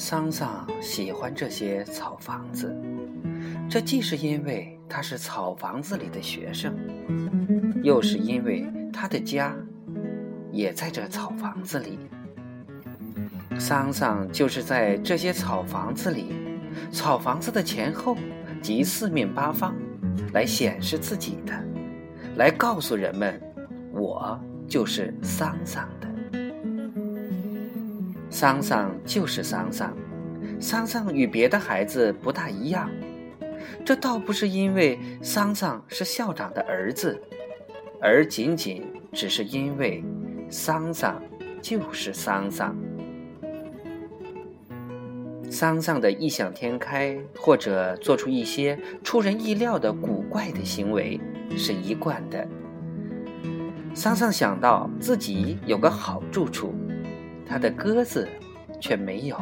桑桑喜欢这些草房子，这既是因为他是草房子里的学生，又是因为他的家也在这草房子里。桑桑就是在这些草房子里，草房子的前后及四面八方，来显示自己的，来告诉人们，我就是桑桑的。桑桑就是桑桑，桑桑与别的孩子不大一样。这倒不是因为桑桑是校长的儿子，而仅仅只是因为桑桑就是桑桑。桑桑的异想天开，或者做出一些出人意料的古怪的行为，是一贯的。桑桑想到自己有个好住处。他的鸽子却没有，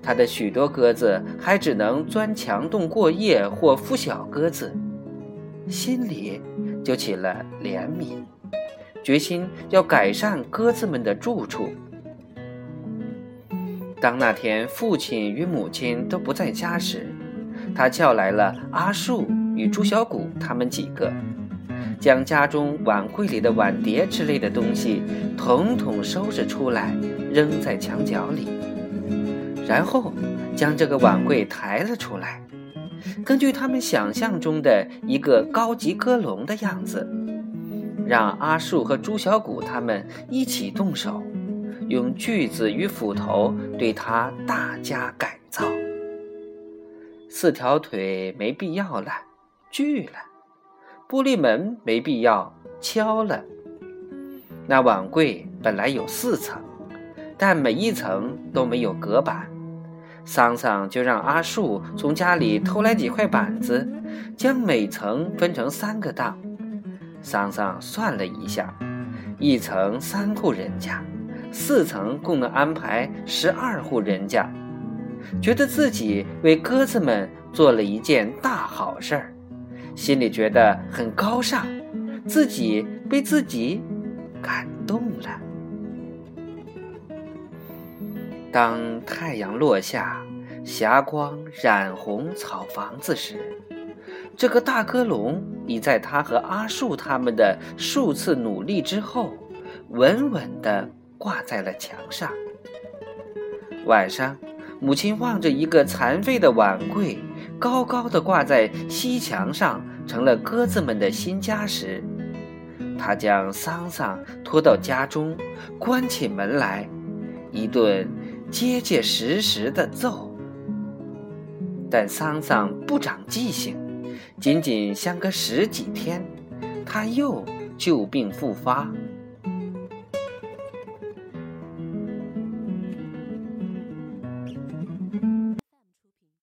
他的许多鸽子还只能钻墙洞过夜或孵小鸽子，心里就起了怜悯，决心要改善鸽子们的住处。当那天父亲与母亲都不在家时，他叫来了阿树与朱小谷他们几个。将家中碗柜里的碗碟之类的东西统统收拾出来，扔在墙角里，然后将这个碗柜抬了出来，根据他们想象中的一个高级鸽笼的样子，让阿树和朱小谷他们一起动手，用锯子与斧头对它大加改造。四条腿没必要了，锯了。玻璃门没必要敲了。那碗柜本来有四层，但每一层都没有隔板。桑桑就让阿树从家里偷来几块板子，将每层分成三个档。桑桑算了一下，一层三户人家，四层共能安排十二户人家，觉得自己为鸽子们做了一件大好事儿。心里觉得很高尚，自己被自己感动了。当太阳落下，霞光染红草房子时，这个大鸽笼已在他和阿树他们的数次努力之后，稳稳地挂在了墙上。晚上，母亲望着一个残废的碗柜。高高的挂在西墙上，成了鸽子们的新家时，他将桑桑拖到家中，关起门来，一顿结结实实的揍。但桑桑不长记性，仅仅相隔十几天，他又旧病复发，